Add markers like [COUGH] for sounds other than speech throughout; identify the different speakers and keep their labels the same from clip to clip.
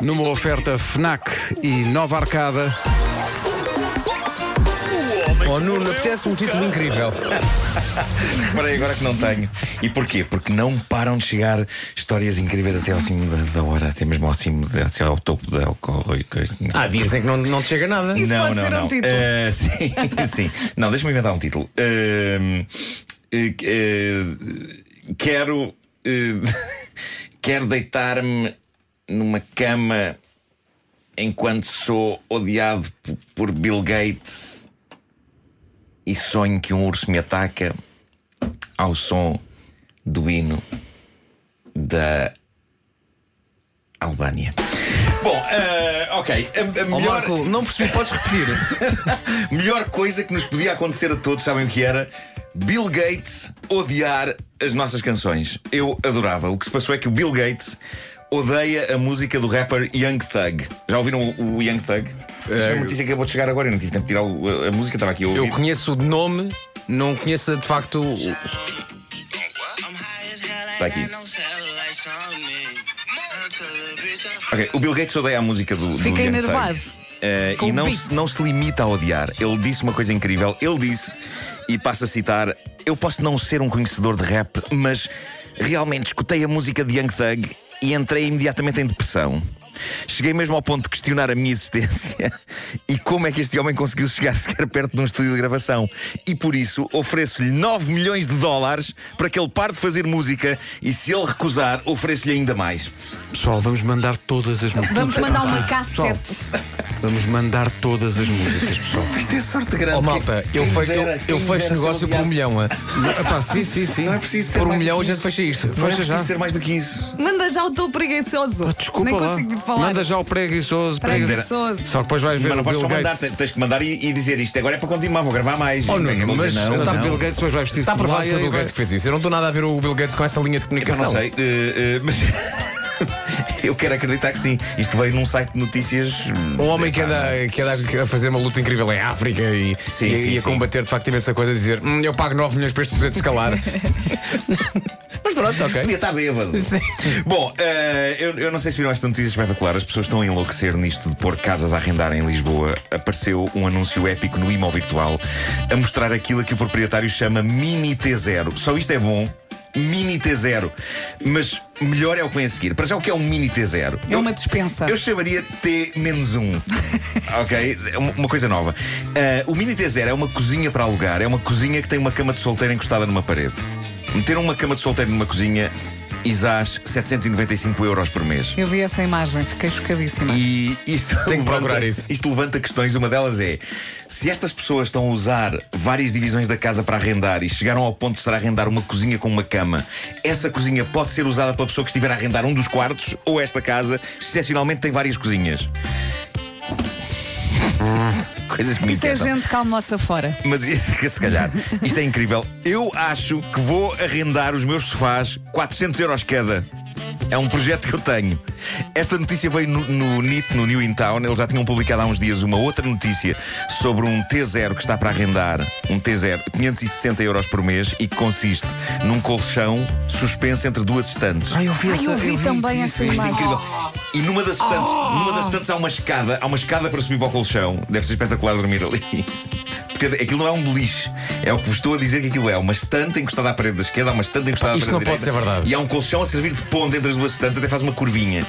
Speaker 1: Numa oferta FNAC e Nova Arcada.
Speaker 2: Oh Nuno, apetece um título incrível. [LAUGHS]
Speaker 3: Reparei agora que não tenho. E porquê? Porque não param de chegar histórias incríveis até ao cimo da, da hora, até mesmo ao cimo, de, até ao topo da alcohol e coisa.
Speaker 2: Ah, dizem que não, não te chega nada.
Speaker 4: Isso
Speaker 3: não,
Speaker 4: pode
Speaker 3: não,
Speaker 4: ser um
Speaker 3: não.
Speaker 4: título.
Speaker 3: Eh, [LAUGHS] sim, sim. Não, deixa-me inventar um título. Eh, eh, quero. [LAUGHS] quero deitar-me numa cama enquanto sou odiado por Bill Gates e sonho que um urso me ataca ao som do hino da Albânia. Bom, eh, ok. A, a
Speaker 2: Oh
Speaker 3: melhor...
Speaker 2: Marco, não percebi, podes repetir. [LAUGHS]
Speaker 3: Melhor coisa que nos podia acontecer a todos, sabem o que era? Bill Gates odiar as nossas canções. Eu adorava. O que se passou é que o Bill Gates odeia a música do rapper Young Thug. Já ouviram o, o Young Thug? Isto é uma notícia que acabou de chegar agora. Eu não tive tempo de tirar o- a, a música, estava aqui a ouvir.
Speaker 2: Eu conheço de nome, não conheço de facto. o-
Speaker 3: Está aqui. Ok, o Bill Gates odeia a música do, do
Speaker 4: Fica
Speaker 3: Young
Speaker 4: enervado.
Speaker 3: Thug.
Speaker 4: Com
Speaker 3: e
Speaker 4: o
Speaker 3: não se, não se limita a odiar. Ele disse uma coisa incrível. Ele disse, e passo a citar: Eu posso não ser um conhecedor de rap, mas realmente escutei a música de Young Thug e entrei imediatamente em depressão. Cheguei mesmo ao ponto de questionar a minha existência [LAUGHS] e como é que este homem conseguiu chegar [LAUGHS] sequer perto de um estúdio de gravação. E por isso ofereço-lhe 9 milhões de dólares para que ele pare de fazer música e se ele recusar, ofereço-lhe ainda mais.
Speaker 1: Pessoal, vamos mandar todas as músicas.
Speaker 4: Vamos mandar uma
Speaker 1: Pessoal,
Speaker 4: cassete.
Speaker 1: Vamos mandar todas as músicas, pessoal. [LAUGHS]
Speaker 3: Isto é sorte grande.
Speaker 2: Oh malta, eu, fecho, eu,
Speaker 3: dera-
Speaker 2: eu
Speaker 3: quem
Speaker 2: fecho negócio por um milhão. ah. [LAUGHS]
Speaker 1: Epá, sim, sim, sim.
Speaker 3: Não é preciso ser
Speaker 2: Por um milhão a gente
Speaker 3: isso.
Speaker 2: fecha isto.
Speaker 3: Não é
Speaker 1: Fecha
Speaker 3: preciso
Speaker 1: já.
Speaker 3: ser mais do que isso.
Speaker 4: Manda já o teu preguiçoso.
Speaker 1: Ah, Desculpa
Speaker 4: Nem
Speaker 1: lá.
Speaker 4: consigo falar.
Speaker 1: Manda já o preguiçoso.
Speaker 4: Preguiçoso.
Speaker 1: Só que depois vais ver
Speaker 3: Mas não
Speaker 1: o
Speaker 3: podes
Speaker 1: Bill
Speaker 3: só mandar,
Speaker 1: Gates.
Speaker 3: tens que mandar e, e dizer isto. Agora é para continuar, vou gravar mais.
Speaker 2: Oh,
Speaker 3: Não tenho que
Speaker 2: mas
Speaker 3: não,
Speaker 1: Está
Speaker 3: não.
Speaker 1: Bill Gates, depois vai vestir-se
Speaker 2: Está foi o Bill Gates que fez isso. Eu não estou nada a ver o Bill Gates com essa linha de
Speaker 3: É eu
Speaker 2: comunicação.
Speaker 3: não sei, eh, eh, mas [LAUGHS] eu quero acreditar que sim. Isto veio num site de notícias.
Speaker 2: Um homem que anda, que anda a fazer uma luta incrível em África e,
Speaker 3: Sim,
Speaker 2: e,
Speaker 3: sim,
Speaker 2: e a
Speaker 3: sim.
Speaker 2: combater de facto imensa coisa, a dizer hum, eu pago 9 milhões para este sujeito escalar. [LAUGHS] Mas pronto, ok.
Speaker 3: Podia estar bêbado. Bom, eh, eu, eu não sei se viram esta notícia espetacular. As pessoas estão a enlouquecer nisto de pôr casas a arrendar em Lisboa. Apareceu um anúncio épico no Imo Virtual a mostrar aquilo que o proprietário chama Mini T0. Só isto é bom. Mini T0. Mas melhor é o que vem a seguir. Para já, o que é um Mini T0?
Speaker 4: É uma dispensa.
Speaker 3: Eu chamaria T-1. [LAUGHS] ok? Uma- Uma coisa nova. Ah, o Mini T0 é uma cozinha para alugar. É uma cozinha que tem uma cama de solteiro encostada numa parede. Meter uma cama de solteiro numa cozinha exás 795 euros por mês.
Speaker 4: Eu vi essa imagem, fiquei chocadíssima.
Speaker 3: E isto
Speaker 2: Tenho que
Speaker 3: levanta,
Speaker 2: procurar isso.
Speaker 3: isto levanta questões. Uma delas é: se estas pessoas estão a usar várias divisões da casa para arrendar e chegaram ao ponto de estar a arrendar uma cozinha com uma cama, essa cozinha pode ser usada pela pessoa que estiver a arrendar um dos quartos ou esta casa, excepcionalmente, tem várias cozinhas. [LAUGHS] Coisas que me
Speaker 4: Isso é gente que almoça fora.
Speaker 3: Mas isso, que se calhar, isto é incrível. Eu acho que vou arrendar os meus sofás 400 euros cada. É um projeto que eu tenho. Esta notícia veio no, no NIT, no New In Town. Eles já tinham publicado há uns dias uma outra notícia sobre um T0 que está para arrendar. Um T0, 560 euros por mês e que consiste num colchão suspenso entre duas estantes.
Speaker 1: Ai, eu vi,
Speaker 4: Ai,
Speaker 1: essa,
Speaker 4: eu vi também essa
Speaker 3: é
Speaker 4: imagem.
Speaker 3: incrível. E numa das estantes, numa das estantes há uma escada, há uma escada para subir para o colchão. Deve ser espetacular dormir ali. Aquilo não é um beliche. É o que vos estou a dizer que aquilo é. Uma estante encostada à parede da esquerda, há uma estante encostada à
Speaker 2: Isto
Speaker 3: parede da
Speaker 2: não pode
Speaker 3: direita.
Speaker 2: ser verdade.
Speaker 3: E há um colchão a servir de ponte entre as duas estantes, até faz uma curvinha.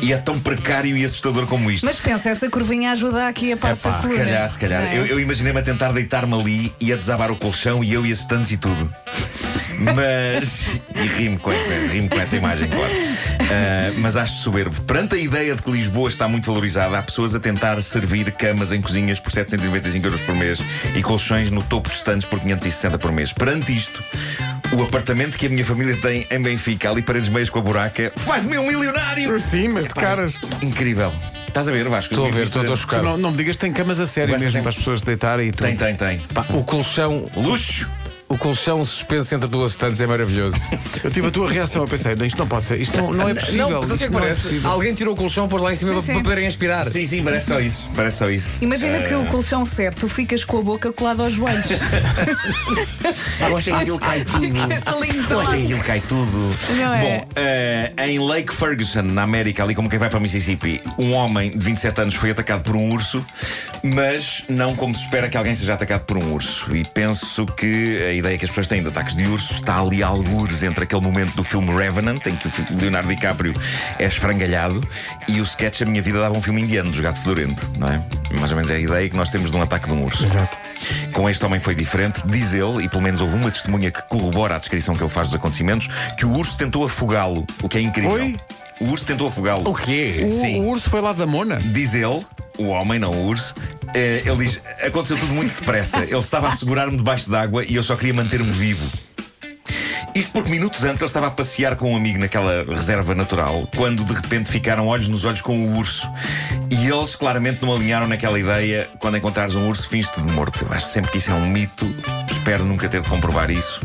Speaker 3: E é tão precário e assustador como isto.
Speaker 4: Mas pensa, essa curvinha ajuda aqui a passar
Speaker 3: Epá, se calhar, se calhar.
Speaker 4: É?
Speaker 3: Eu, eu imaginei-me a tentar deitar-me ali e a desabar o colchão e eu e as estantes e tudo. [LAUGHS] Mas. E rimo com essa, rimo com essa imagem, claro. Ah, [LAUGHS] mas acho soberbo. Perante a ideia de que Lisboa está muito valorizada, há pessoas a tentar servir camas em cozinhas por 795 euros por mês e colchões no topo de estantes por 560 por mês. Perante isto. O apartamento que a minha família tem em Benfica, ali paredes meias com a buraca, faz-me um milionário!
Speaker 1: Sim, mas de caras.
Speaker 3: Incrível. Estás a ver, Vasco?
Speaker 2: Estou a ver, estou
Speaker 1: Tu
Speaker 2: chocado.
Speaker 1: não, não me digas que tem camas a sério mesmo
Speaker 3: tem-
Speaker 1: para as pessoas deitarem e tudo.
Speaker 3: Tem, tem, tem.
Speaker 2: Pá, o colchão.
Speaker 3: Luxo!
Speaker 2: O colchão suspenso entre duas estantes é maravilhoso. [LAUGHS]
Speaker 1: Eu tive a tua reação, eu pensei, "Não, isto não pode ser, isto não, não é possível.
Speaker 2: não, mas o que é que
Speaker 1: é
Speaker 2: parece?
Speaker 1: possível."
Speaker 2: Alguém tirou o colchão, pôs lá em cima
Speaker 4: Sim,
Speaker 2: para,
Speaker 4: sim.
Speaker 2: para poderem aspirar.
Speaker 3: Sim, sim, parece só isso. Parece só isso.
Speaker 4: Imagina que
Speaker 3: Eh,
Speaker 4: o colchão 7, tu ficas com a boca colada aos joelhos. [LAUGHS]
Speaker 3: Eu achei que aquilo cai tudo.
Speaker 4: Linda.
Speaker 3: Eu achei que aquilo cai tudo.
Speaker 4: Não é?
Speaker 3: Bom, eh, em Lake Ferguson, na América, ali como quem vai para Mississippi, um homem de 27 anos foi atacado por um urso, mas não como se espera que alguém seja atacado por um urso. E penso que a ideia que as pessoas têm de ataques de ursos está ali a algures entre aquele momento do filme Revenant, em que o Leonardo DiCaprio é esfrangalhado, e o sketch A Minha Vida dava um filme indiano dos Gato Fedorento, não é? Mais ou menos é a ideia que nós temos de um ataque de um urso.
Speaker 1: Exato.
Speaker 3: Com este homem foi diferente, diz ele, e pelo menos houve uma testemunha que corrobora a descrição que ele faz dos acontecimentos, que o urso tentou afogá-lo, o que é incrível.
Speaker 1: Oi?
Speaker 3: O urso tentou afogá-lo.
Speaker 2: O quê?
Speaker 1: O,
Speaker 3: Sim.
Speaker 1: o urso foi lá da Mona?
Speaker 3: Diz ele, o homem, não o urso, eh, ele diz: aconteceu tudo muito depressa. Ele estava a segurar-me debaixo d'água e eu só queria manter-me vivo. Isto porque minutos antes ele estava a passear com um amigo naquela reserva natural, quando de repente ficaram olhos nos olhos com o urso. E eles claramente não alinharam naquela ideia: quando encontrares um urso, fins-te de morto. Eu acho sempre que isso é um mito, espero nunca ter de comprovar isso.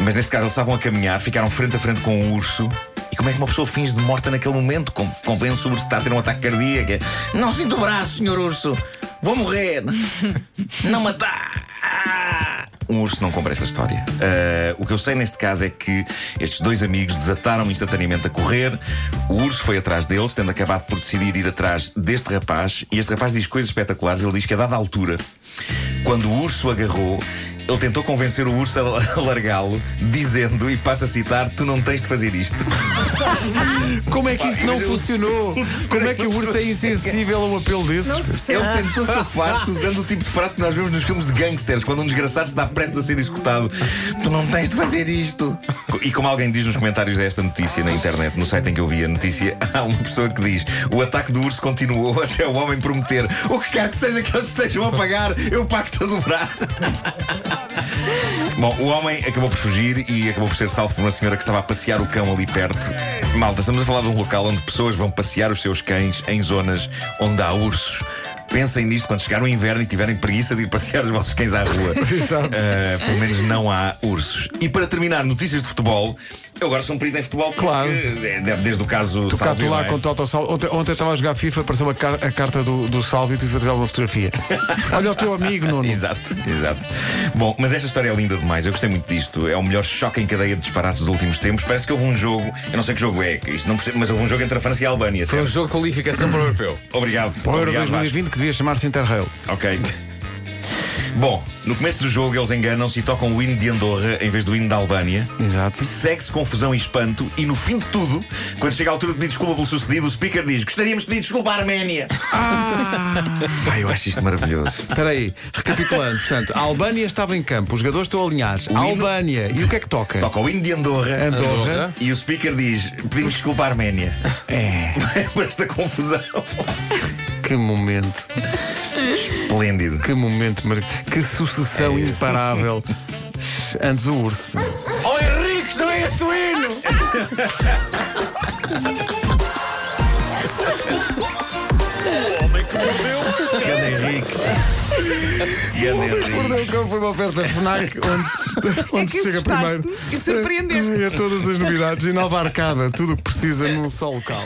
Speaker 3: Mas neste caso eles estavam a caminhar, ficaram frente a frente com o urso. E como é que uma pessoa finge de morta naquele momento? Con- Convence o urso que está a ter um ataque cardíaco. Não sinto o braço, senhor urso. Vou morrer. [LAUGHS] Não matar. Um urso não compra essa história. Ah, o que eu sei neste caso é que estes dois amigos desataram instantaneamente a correr. O urso foi atrás deles, tendo acabado por decidir ir atrás deste rapaz. E este rapaz diz coisas espetaculares. Ele diz que a dada altura, quando o urso agarrou, ele tentou convencer o urso a [LAUGHS] largá-lo, dizendo, e passo a citar: Tu não tens de fazer isto. [LAUGHS]
Speaker 1: Como é que isso não funcionou? Como é que o urso é [LAUGHS] insensível a um apelo desses?
Speaker 3: Ele tentou safar-se usando o tipo de frase que nós vemos nos filmes de gangsters, quando um desgraçado está prestes a ser executado. Tu não tens de fazer isto. E como alguém diz nos comentários desta notícia na internet, no site em que eu vi a notícia, há uma pessoa que diz: o ataque do urso continuou até o homem prometer o que quer que seja que eles estejam a pagar, eu pago-te a dobrar. Bom, o homem acabou por fugir e acabou por ser salvo por uma senhora que estava a passear o cão ali perto. Malta, estamos a falar de um local onde pessoas vão passear os seus cães em zonas onde há ursos. Pensem nisto quando chegar o inverno e tiverem preguiça de ir passear os vossos cães à rua. [LAUGHS] Uh, pelo menos não há ursos. E para terminar, notícias de futebol. Eu agora sou um perito em futebol
Speaker 1: Claro.
Speaker 3: eh, desde o caso
Speaker 1: Tu
Speaker 3: Salvio,
Speaker 1: tu lá
Speaker 3: é?
Speaker 1: com o Toto Salvo. Ontem, ontem estava a jogar FIFA, apareceu uma car- a carta do, do Salvo e tive a tirar uma fotografia. [LAUGHS] Olha o teu amigo, Nuno.
Speaker 3: Exato, exato. Bom, mas esta história é linda demais. Eu gostei muito disto. É o melhor choque em cadeia de disparates dos últimos tempos. Parece que houve um jogo, eu não sei que jogo é, que isto não percebo, mas houve um jogo entre a França e a Albânia.
Speaker 2: Foi um
Speaker 3: certo?
Speaker 2: jogo de qualificação para o europeu.
Speaker 3: Obrigado.
Speaker 1: Para o Euro
Speaker 3: Obrigado, Vasco.
Speaker 1: 2020 que devia chamar-se Interrail.
Speaker 3: Ok. Bom, no começo do jogo eles enganam-se e tocam o hino de Andorra em vez do hino da Albânia.
Speaker 1: Exato.
Speaker 3: Segue-se confusão e espanto, e no fim de tudo, quando chega a altura de pedir desculpa pelo sucedido, o speaker diz: Gostaríamos de pedir desculpa à Arménia. Ah, [LAUGHS] eu acho isto maravilhoso.
Speaker 1: Espera aí, recapitulando. Portanto, a Albânia estava em campo, os jogadores estão alinhados. A
Speaker 3: hino-
Speaker 1: Albânia. E o que é que toca?
Speaker 3: Toca o hino de Andorra.
Speaker 1: Andorra.
Speaker 2: Andorra.
Speaker 3: E o speaker diz: Pedimos desculpa à Arménia.
Speaker 1: É, [LAUGHS]
Speaker 3: Por esta confusão.
Speaker 1: que momento.
Speaker 3: Esplêndido.
Speaker 1: Que momento, mar- que sucessão imparável. Antes o urso.
Speaker 2: Oh Henrique, não é esse o hino!
Speaker 3: Ganda Henrique. Ganda Henrique.
Speaker 1: Mordeu o cão foi uma oferta FNAC [LAUGHS] onde, onde
Speaker 4: É que
Speaker 1: chega primeiro.
Speaker 4: e surpreendeste-me.
Speaker 1: É todas as novidades e nova arcada, tudo o que precisa num só local.